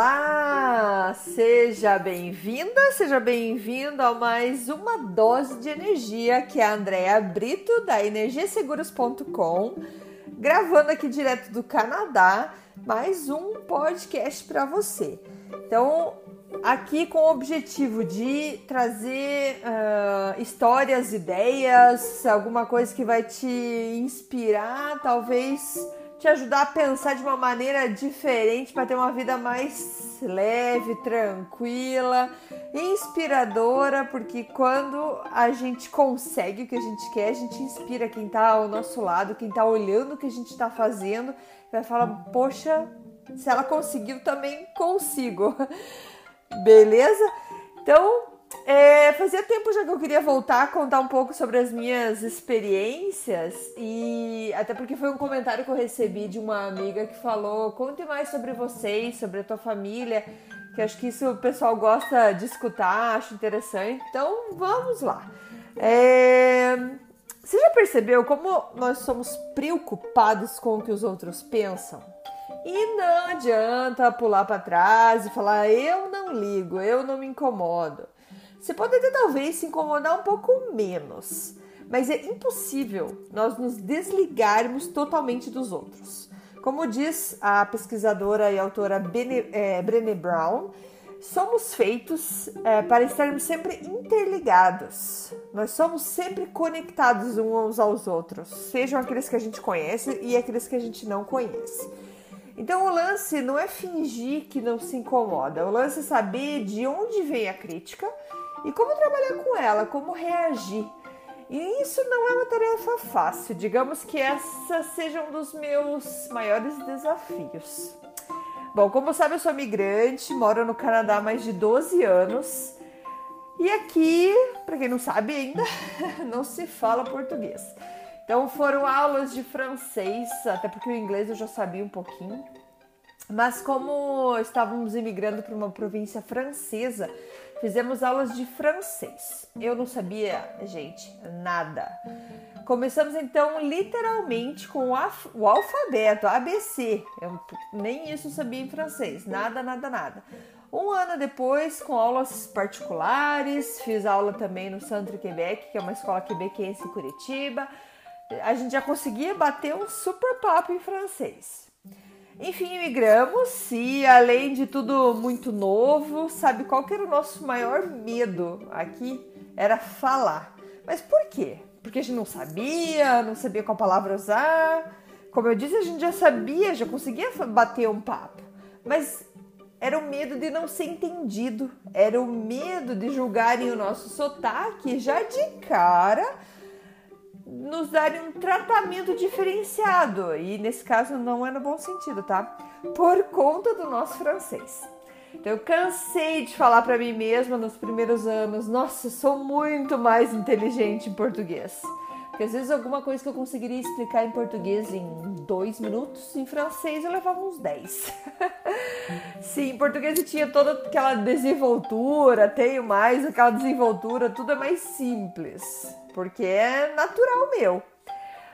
Olá! Seja bem-vinda, seja bem-vindo a mais uma dose de energia que é a Andrea Brito da energiaseguros.com, gravando aqui direto do Canadá, mais um podcast para você. Então, aqui com o objetivo de trazer uh, histórias, ideias, alguma coisa que vai te inspirar, talvez te ajudar a pensar de uma maneira diferente para ter uma vida mais leve, tranquila, inspiradora, porque quando a gente consegue o que a gente quer, a gente inspira quem está ao nosso lado, quem está olhando o que a gente está fazendo, vai falar: Poxa, se ela conseguiu, também consigo. Beleza? Então, é, fazia tempo já que eu queria voltar a contar um pouco sobre as minhas experiências e até porque foi um comentário que eu recebi de uma amiga que falou: conte mais sobre vocês, sobre a tua família, que acho que isso o pessoal gosta de escutar, acho interessante. Então vamos lá. É, você já percebeu como nós somos preocupados com o que os outros pensam? E não adianta pular para trás e falar: eu não ligo, eu não me incomodo. Você pode até talvez se incomodar um pouco menos, mas é impossível nós nos desligarmos totalmente dos outros. Como diz a pesquisadora e autora Bene, é, Brené Brown, somos feitos é, para estarmos sempre interligados. Nós somos sempre conectados uns aos outros, sejam aqueles que a gente conhece e aqueles que a gente não conhece. Então o lance não é fingir que não se incomoda, o lance é saber de onde vem a crítica e como trabalhar com ela, como reagir. E isso não é uma tarefa fácil, digamos que essa seja um dos meus maiores desafios. Bom, como sabe, eu sou migrante, moro no Canadá há mais de 12 anos. E aqui, para quem não sabe ainda, não se fala português. Então foram aulas de francês, até porque o inglês eu já sabia um pouquinho. Mas como estávamos imigrando para uma província francesa, fizemos aulas de francês. Eu não sabia, gente, nada. Começamos então literalmente com o alfabeto, ABC. Eu nem isso sabia em francês, nada, nada, nada. Um ano depois, com aulas particulares, fiz aula também no Centro Quebec, que é uma escola quebequense em Curitiba. A gente já conseguia bater um super papo em francês. Enfim, migramos e além de tudo muito novo, sabe qual que era o nosso maior medo aqui? Era falar. Mas por quê? Porque a gente não sabia, não sabia qual palavra usar. Como eu disse, a gente já sabia, já conseguia bater um papo. Mas era o medo de não ser entendido, era o medo de julgarem o nosso sotaque já de cara nos darem um tratamento diferenciado, e nesse caso não é no bom sentido, tá? Por conta do nosso francês. Então eu cansei de falar para mim mesma nos primeiros anos, nossa, sou muito mais inteligente em português. Porque às vezes alguma coisa que eu conseguiria explicar em português em dois minutos, em francês eu levava uns dez. Sim, em português eu tinha toda aquela desenvoltura, tenho mais aquela desenvoltura, tudo é mais simples porque é natural meu.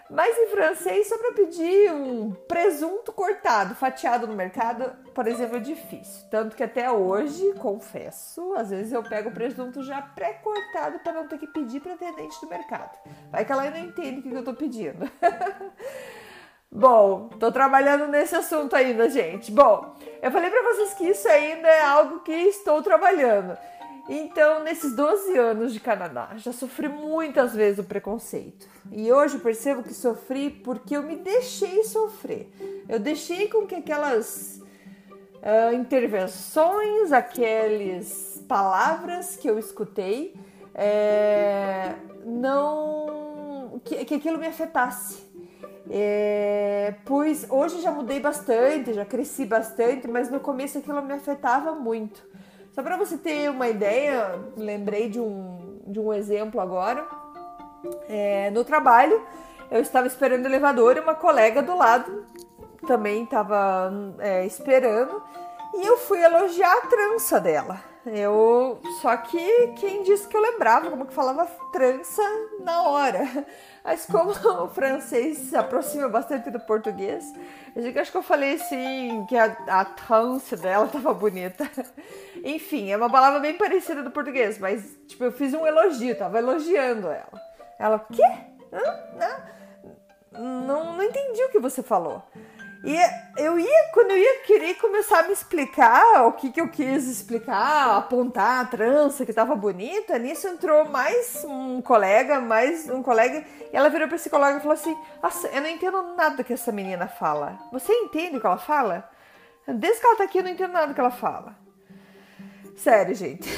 Mas em francês, só para pedir um presunto cortado, fatiado no mercado, por exemplo, é difícil. Tanto que até hoje, confesso, às vezes eu pego o presunto já pré-cortado para não ter que pedir para atendente do mercado. Vai que ela não entende o que eu tô pedindo. Bom, tô trabalhando nesse assunto ainda, gente. Bom, eu falei para vocês que isso ainda é algo que estou trabalhando. Então, nesses 12 anos de Canadá, já sofri muitas vezes o preconceito. E hoje percebo que sofri porque eu me deixei sofrer. Eu deixei com que aquelas uh, intervenções, aquelas palavras que eu escutei, é, não. Que, que aquilo me afetasse. É, pois hoje já mudei bastante, já cresci bastante, mas no começo aquilo me afetava muito. Só para você ter uma ideia, lembrei de um, de um exemplo agora. É, no trabalho, eu estava esperando o elevador e uma colega do lado também estava é, esperando. E eu fui elogiar a trança dela. Eu só que quem disse que eu lembrava como que falava trança na hora. Mas como o francês se aproxima bastante do português, eu acho que eu falei assim que a, a trança dela tava bonita. Enfim, é uma palavra bem parecida do português, mas tipo, eu fiz um elogio, tava elogiando ela. Ela, quê? Não, não, não entendi o que você falou. E eu ia, quando eu ia querer começar a me explicar o que, que eu quis explicar, apontar a trança que tava bonita, nisso entrou mais um colega, mais um colega, e ela virou para esse colega e falou assim: Nossa, eu não entendo nada que essa menina fala. Você entende o que ela fala? Desde que ela tá aqui, eu não entendo nada que ela fala. Sério, gente.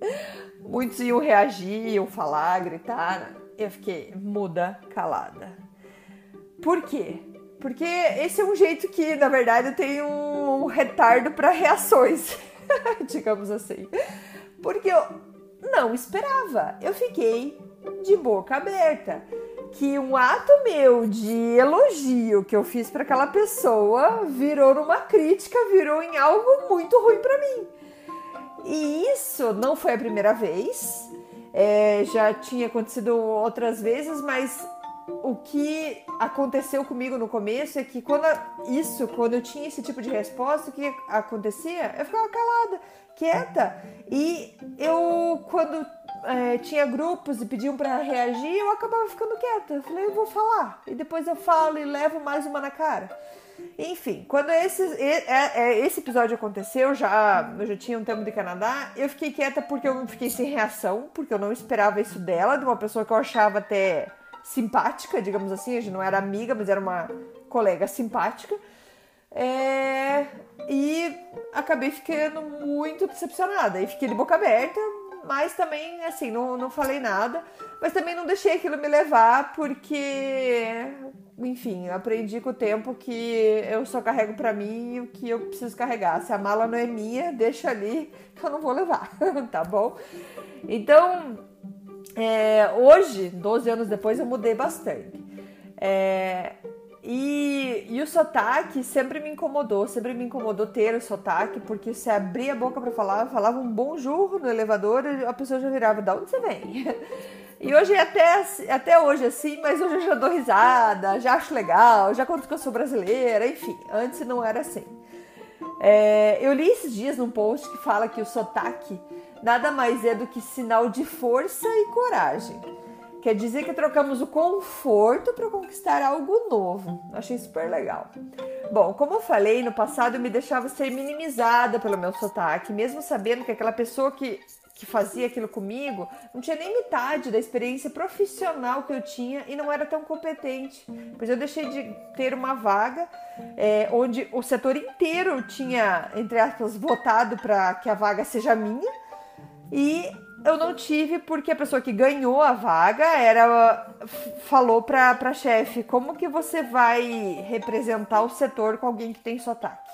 Muitos iam reagir, iam falar, gritar. Eu fiquei muda, calada. Por quê? Porque esse é um jeito que, na verdade, tem um retardo para reações, digamos assim. Porque eu não esperava. Eu fiquei de boca aberta. Que um ato meu de elogio que eu fiz para aquela pessoa virou numa crítica, virou em algo muito ruim para mim. E isso não foi a primeira vez. É, já tinha acontecido outras vezes, mas o que aconteceu comigo no começo é que quando isso, quando eu tinha esse tipo de resposta, o que acontecia? Eu ficava calada, quieta. E eu, quando é, tinha grupos e pediam para reagir, eu acabava ficando quieta. Eu falei, eu vou falar. E depois eu falo e levo mais uma na cara. Enfim, quando esse, é, é, esse episódio aconteceu, já, eu já tinha um tempo de Canadá, eu fiquei quieta porque eu fiquei sem reação, porque eu não esperava isso dela, de uma pessoa que eu achava até simpática, digamos assim, a gente não era amiga, mas era uma colega simpática. É, e acabei ficando muito decepcionada. E fiquei de boca aberta, mas também, assim, não, não falei nada. Mas também não deixei aquilo me levar, porque, enfim, aprendi com o tempo que eu só carrego para mim o que eu preciso carregar. Se a mala não é minha, deixa ali que eu não vou levar, tá bom? Então, é, hoje, 12 anos depois, eu mudei bastante. É, e, e, o sotaque sempre me incomodou, sempre me incomodou ter o sotaque, porque se abria a boca para falar, falava um bom jurro no elevador e a pessoa já virava, da onde você vem? E hoje é até, até hoje assim, mas hoje eu já dou risada, já acho legal, já conto que eu sou brasileira, enfim, antes não era assim. É, eu li esses dias num post que fala que o sotaque nada mais é do que sinal de força e coragem. Quer dizer que trocamos o conforto para conquistar algo novo. Achei super legal. Bom, como eu falei, no passado eu me deixava ser minimizada pelo meu sotaque, mesmo sabendo que aquela pessoa que, que fazia aquilo comigo não tinha nem metade da experiência profissional que eu tinha e não era tão competente. Pois eu deixei de ter uma vaga é, onde o setor inteiro tinha, entre aspas, votado para que a vaga seja minha e eu não tive porque a pessoa que ganhou a vaga era falou para para chefe como que você vai representar o setor com alguém que tem sotaque.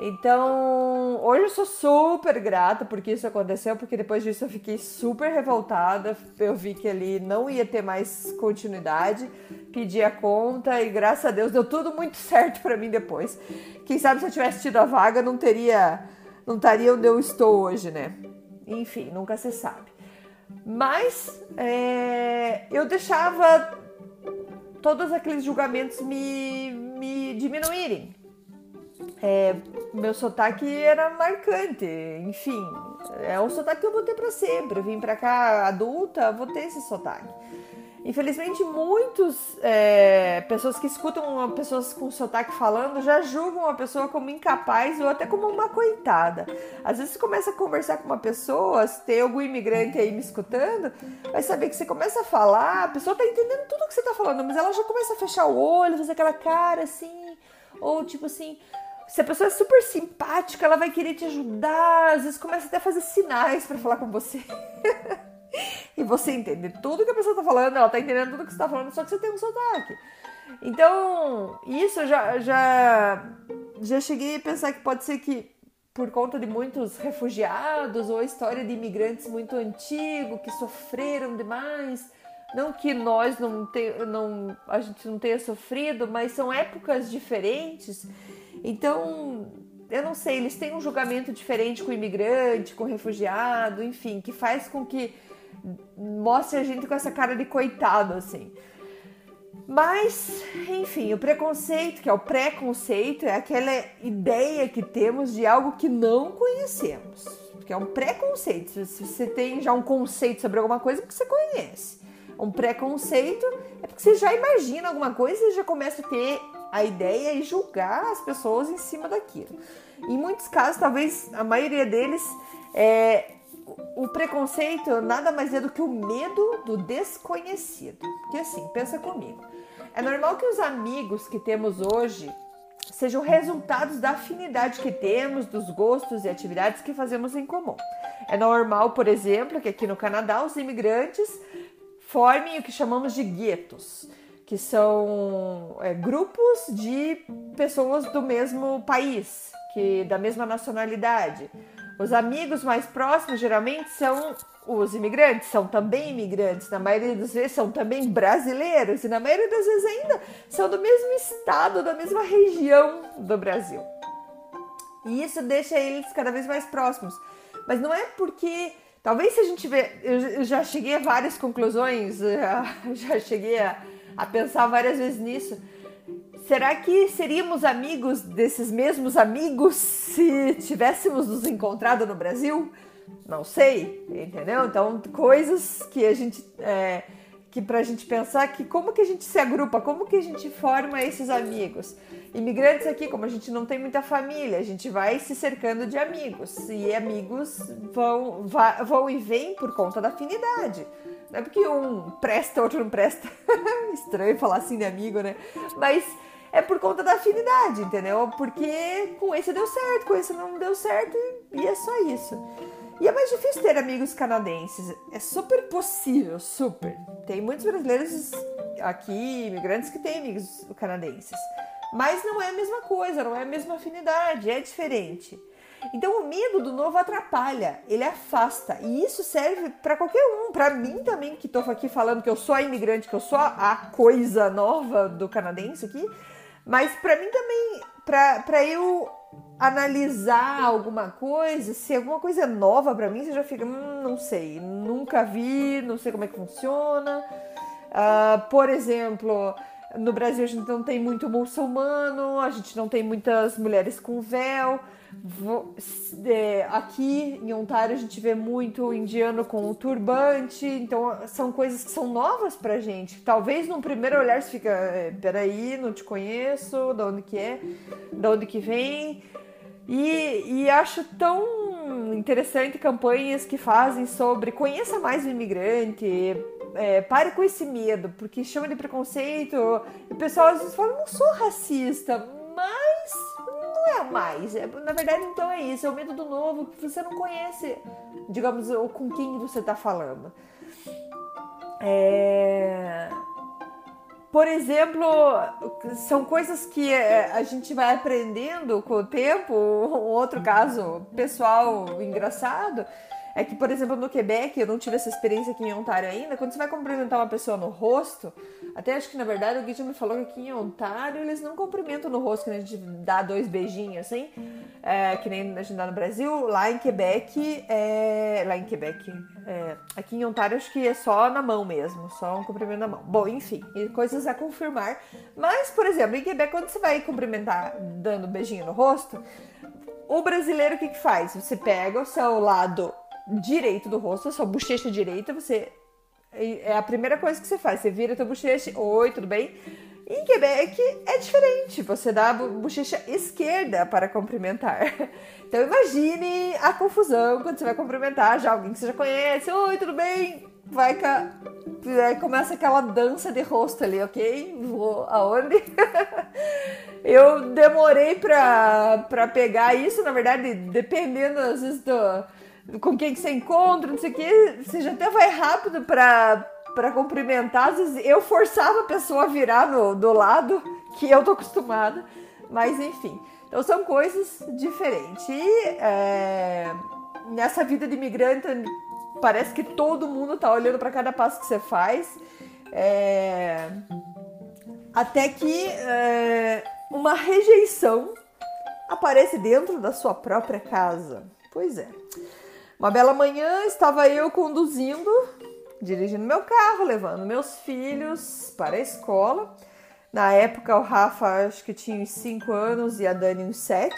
Então, hoje eu sou super grata porque isso aconteceu, porque depois disso eu fiquei super revoltada. Eu vi que ele não ia ter mais continuidade, pedi a conta e graças a Deus deu tudo muito certo para mim depois. Quem sabe se eu tivesse tido a vaga, não teria não estaria onde eu estou hoje, né? Enfim, nunca se sabe. Mas é, eu deixava todos aqueles julgamentos me, me diminuírem. É, meu sotaque era marcante, enfim, é um sotaque que eu vou ter para sempre. Eu vim para cá adulta, vou ter esse sotaque. Infelizmente, muitas é, pessoas que escutam uma pessoa com sotaque falando já julgam a pessoa como incapaz ou até como uma coitada. Às vezes você começa a conversar com uma pessoa, se tem algum imigrante aí me escutando, vai saber que você começa a falar, a pessoa tá entendendo tudo que você tá falando, mas ela já começa a fechar o olho, fazer aquela cara assim, ou tipo assim, se a pessoa é super simpática, ela vai querer te ajudar, às vezes começa até a fazer sinais para falar com você. e você entende tudo que a pessoa tá falando, ela tá entendendo tudo que você tá falando, só que você tem um sotaque. Então, isso já, já, já cheguei a pensar que pode ser que por conta de muitos refugiados ou a história de imigrantes muito antigos que sofreram demais, não que nós não, te, não a gente não tenha sofrido, mas são épocas diferentes. Então, eu não sei, eles têm um julgamento diferente com o imigrante, com o refugiado, enfim, que faz com que mostre a gente com essa cara de coitado, assim. Mas, enfim, o preconceito, que é o preconceito, é aquela ideia que temos de algo que não conhecemos. Que é um preconceito. Se você tem já um conceito sobre alguma coisa, é porque você conhece. Um preconceito é porque você já imagina alguma coisa e já começa a ter a ideia e julgar as pessoas em cima daquilo. Em muitos casos, talvez a maioria deles, é, o preconceito nada mais é do que o medo do desconhecido. Porque assim, pensa comigo. É normal que os amigos que temos hoje sejam resultados da afinidade que temos, dos gostos e atividades que fazemos em comum. É normal, por exemplo, que aqui no Canadá os imigrantes formem o que chamamos de guetos que são é, grupos de pessoas do mesmo país, que da mesma nacionalidade. Os amigos mais próximos geralmente são os imigrantes, são também imigrantes, na maioria das vezes são também brasileiros e na maioria das vezes ainda são do mesmo estado, da mesma região do Brasil. E isso deixa eles cada vez mais próximos. Mas não é porque talvez se a gente vê, eu já cheguei a várias conclusões, já cheguei a a pensar várias vezes nisso. Será que seríamos amigos desses mesmos amigos se tivéssemos nos encontrado no Brasil? Não sei, entendeu? Então, coisas que a gente. É, que pra gente pensar que como que a gente se agrupa, como que a gente forma esses amigos. Imigrantes aqui, como a gente não tem muita família, a gente vai se cercando de amigos. E amigos vão, vão e vêm por conta da afinidade. Não é porque um presta, outro não presta. Estranho falar assim de amigo, né? Mas é por conta da afinidade, entendeu? Porque com esse deu certo, com esse não deu certo e é só isso. E é mais difícil ter amigos canadenses. É super possível, super. Tem muitos brasileiros aqui, imigrantes, que têm amigos canadenses. Mas não é a mesma coisa, não é a mesma afinidade, é diferente. Então o medo do novo atrapalha, ele afasta. E isso serve para qualquer um, para mim também que estou aqui falando que eu sou a imigrante, que eu sou a coisa nova do canadense aqui, mas para mim também, para eu analisar alguma coisa, se alguma coisa é nova para mim, você já fica, hum, não sei, nunca vi, não sei como é que funciona. Uh, por exemplo, no Brasil a gente não tem muito muçulmano, a gente não tem muitas mulheres com véu. É, aqui em Ontário a gente vê muito indiano com turbante, então são coisas que são novas pra gente. Talvez num primeiro olhar você fica, é, peraí, não te conheço, de onde que é, de onde que vem. E, e acho tão interessante campanhas que fazem sobre conheça mais o imigrante, é, pare com esse medo, porque chama de preconceito. E o pessoal às vezes fala, não sou racista, mas é mais. É, na verdade, então é isso, é o medo do novo, que você não conhece, digamos, com quem você está falando. É... Por exemplo, são coisas que é, a gente vai aprendendo com o tempo. Um outro caso pessoal engraçado é que, por exemplo, no Quebec, eu não tive essa experiência aqui em Ontário ainda, quando você vai cumprimentar uma pessoa no rosto, até acho que na verdade o Gui já me falou que aqui em Ontário eles não cumprimentam no rosto, que a gente dá dois beijinhos assim, é, que nem a gente dá no Brasil. Lá em Quebec, é, lá em Quebec, é, aqui em Ontário acho que é só na mão mesmo, só um cumprimento na mão. Bom, enfim, coisas a confirmar. Mas, por exemplo, em Quebec, quando você vai cumprimentar dando beijinho no rosto, o brasileiro o que, que faz? Você pega o seu lado direito do rosto, sua bochecha direita, você é a primeira coisa que você faz. Você vira a tua bochecha, oi, tudo bem? Em Quebec é diferente, você dá a bochecha esquerda para cumprimentar. Então imagine a confusão quando você vai cumprimentar já alguém que você já conhece, oi, tudo bem? Vai cá, aí começa aquela dança de rosto ali, ok? Vou aonde? Eu demorei pra pegar isso, na verdade, dependendo às vezes do com quem que você encontra, não sei o que, você já até vai rápido pra, pra cumprimentar. Às vezes eu forçava a pessoa a virar no, do lado que eu tô acostumada, mas enfim. Então são coisas diferentes. E é, nessa vida de imigrante, parece que todo mundo tá olhando para cada passo que você faz. É, até que é, uma rejeição aparece dentro da sua própria casa. Pois é. Uma bela manhã estava eu conduzindo, dirigindo meu carro, levando meus filhos para a escola. Na época, o Rafa acho que tinha uns 5 anos e a Dani uns 7.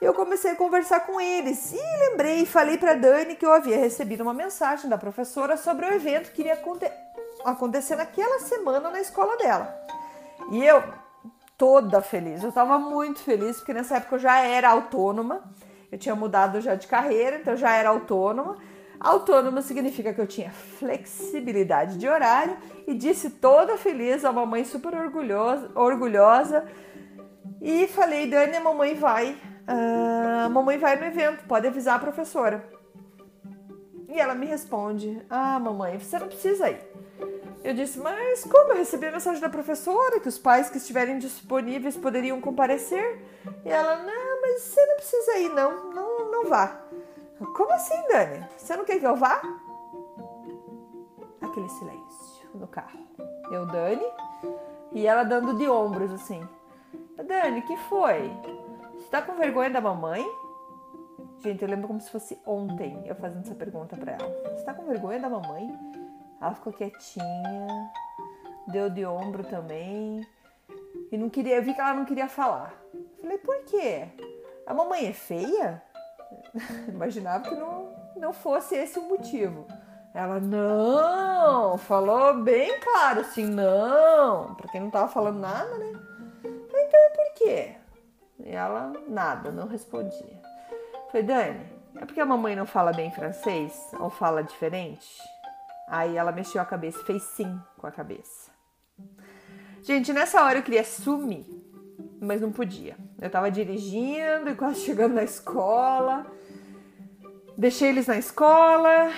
Eu comecei a conversar com eles e lembrei, falei para Dani que eu havia recebido uma mensagem da professora sobre o evento que iria acontecer naquela semana na escola dela. E eu, toda feliz, eu estava muito feliz porque nessa época eu já era autônoma, eu tinha mudado já de carreira, então já era autônoma. Autônoma significa que eu tinha flexibilidade de horário e disse toda feliz, a mamãe super orgulhosa, orgulhosa e falei, Dani, a mamãe vai, uh, a mamãe vai no evento, pode avisar a professora. E ela me responde, ah, mamãe, você não precisa ir. Eu disse, mas como? Eu recebi a mensagem da professora que os pais que estiverem disponíveis poderiam comparecer. E ela, não, mas você não precisa ir, não, não, não vá. Como assim, Dani? Você não quer que eu vá? Aquele silêncio no carro. Eu, Dani, e ela dando de ombros assim. Dani, que foi? Você tá com vergonha da mamãe? Gente, eu lembro como se fosse ontem eu fazendo essa pergunta para ela. Você tá com vergonha da mamãe? Ela ficou quietinha, deu de ombro também. E não queria, eu vi que ela não queria falar. Falei, por quê? A mamãe é feia? Imaginava que não, não fosse esse o motivo. Ela, não, falou bem claro assim, não, pra quem não tava falando nada, né? Falei, então por quê? E ela, nada, não respondia. Falei, Dani, é porque a mamãe não fala bem francês ou fala diferente? Aí ela mexeu a cabeça, fez sim com a cabeça. Gente, nessa hora eu queria sumir, mas não podia. Eu tava dirigindo e quase chegando na escola. Deixei eles na escola,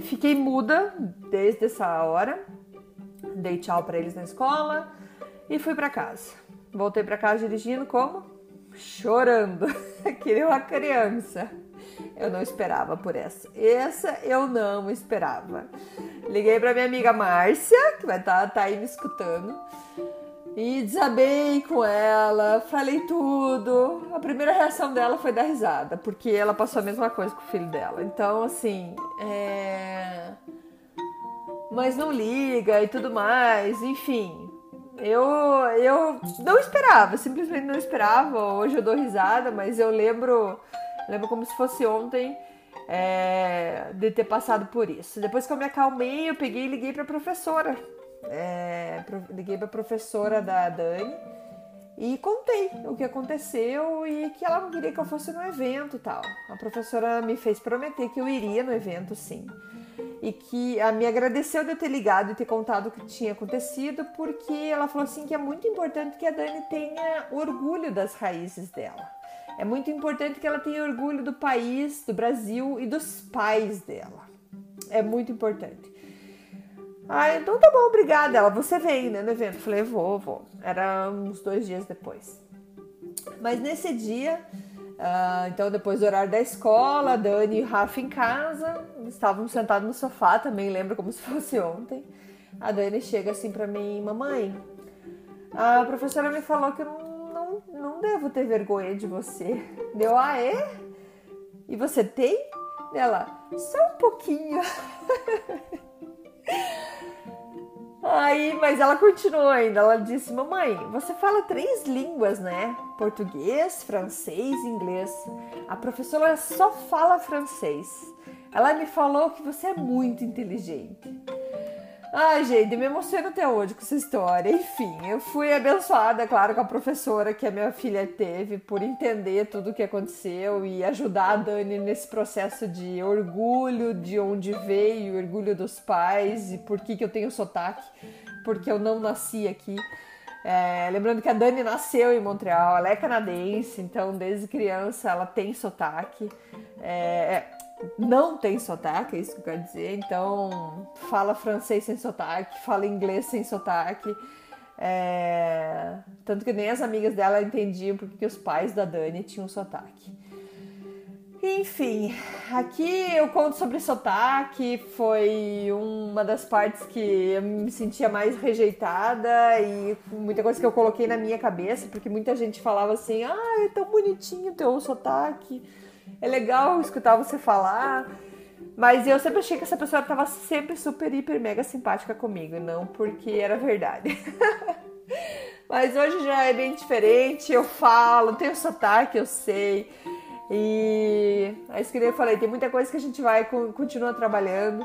fiquei muda desde essa hora. Dei tchau para eles na escola e fui para casa. Voltei para casa dirigindo como? Chorando, que nem uma criança. Eu não esperava por essa. Essa eu não esperava. Liguei para minha amiga Márcia, que vai estar tá, tá aí me escutando, e desabei com ela, falei tudo. A primeira reação dela foi dar risada, porque ela passou a mesma coisa com o filho dela. Então, assim, é. Mas não liga e tudo mais, enfim. Eu, eu não esperava, simplesmente não esperava. Hoje eu dou risada, mas eu lembro Lembro como se fosse ontem é, de ter passado por isso. Depois que eu me acalmei, eu peguei e liguei para a professora. É, liguei para a professora da Dani e contei o que aconteceu e que ela não queria que eu fosse no evento tal. A professora me fez prometer que eu iria no evento sim. E que a me agradeceu de eu ter ligado e ter contado o que tinha acontecido, porque ela falou assim que é muito importante que a Dani tenha orgulho das raízes dela. É muito importante que ela tenha orgulho do país, do Brasil e dos pais dela. É muito importante. Ah, então tá bom, obrigada. Ela, você vem né, no evento? Falei, vou, vou. Era uns dois dias depois. Mas nesse dia, uh, então depois do horário da escola, Dani e Rafa em casa, estavam sentados no sofá, também lembro como se fosse ontem. A Dani chega assim para mim, mamãe, a professora me falou que eu não não, devo ter vergonha de você. Deu, ah, é? E você tem? Ela, só um pouquinho. Aí, mas ela continuou ainda. Ela disse: Mamãe, você fala três línguas, né? Português, francês e inglês. A professora só fala francês. Ela me falou que você é muito inteligente. Ai, gente, me emociono até hoje com essa história. Enfim, eu fui abençoada, claro, com a professora que a minha filha teve por entender tudo o que aconteceu e ajudar a Dani nesse processo de orgulho de onde veio, orgulho dos pais e por que, que eu tenho sotaque, porque eu não nasci aqui. É, lembrando que a Dani nasceu em Montreal, ela é canadense, então desde criança ela tem sotaque. É, é não tem sotaque, é isso que eu quero dizer. Então, fala francês sem sotaque, fala inglês sem sotaque. É... Tanto que nem as amigas dela entendiam porque os pais da Dani tinham sotaque. Enfim, aqui eu conto sobre sotaque, foi uma das partes que eu me sentia mais rejeitada e muita coisa que eu coloquei na minha cabeça, porque muita gente falava assim: ah, é tão bonitinho teu sotaque, é legal escutar você falar. Mas eu sempre achei que essa pessoa estava sempre super, hiper, mega simpática comigo, não porque era verdade. Mas hoje já é bem diferente, eu falo, tenho sotaque, eu sei. E é isso que eu falei, tem muita coisa que a gente vai continuar trabalhando.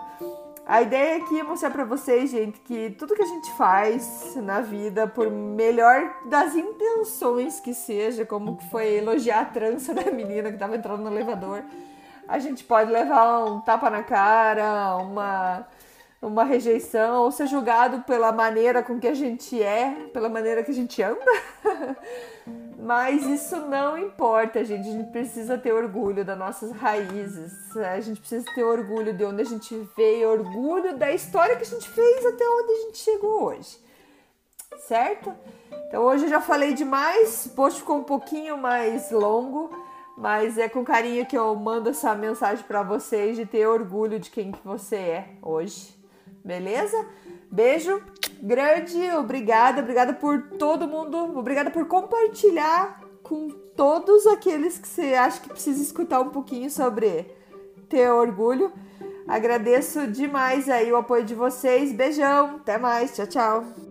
A ideia aqui é mostrar para vocês, gente, que tudo que a gente faz na vida, por melhor das intenções que seja, como foi elogiar a trança da menina que tava entrando no elevador, a gente pode levar um tapa na cara, uma uma rejeição ou ser julgado pela maneira com que a gente é, pela maneira que a gente anda. Mas isso não importa, gente. A gente precisa ter orgulho das nossas raízes. A gente precisa ter orgulho de onde a gente veio, orgulho da história que a gente fez até onde a gente chegou hoje. Certo? Então hoje eu já falei demais, o post ficou um pouquinho mais longo, mas é com carinho que eu mando essa mensagem para vocês de ter orgulho de quem que você é hoje beleza? Beijo grande, obrigada, obrigada por todo mundo, obrigada por compartilhar com todos aqueles que você acha que precisa escutar um pouquinho sobre ter orgulho. Agradeço demais aí o apoio de vocês. Beijão, até mais, tchau, tchau.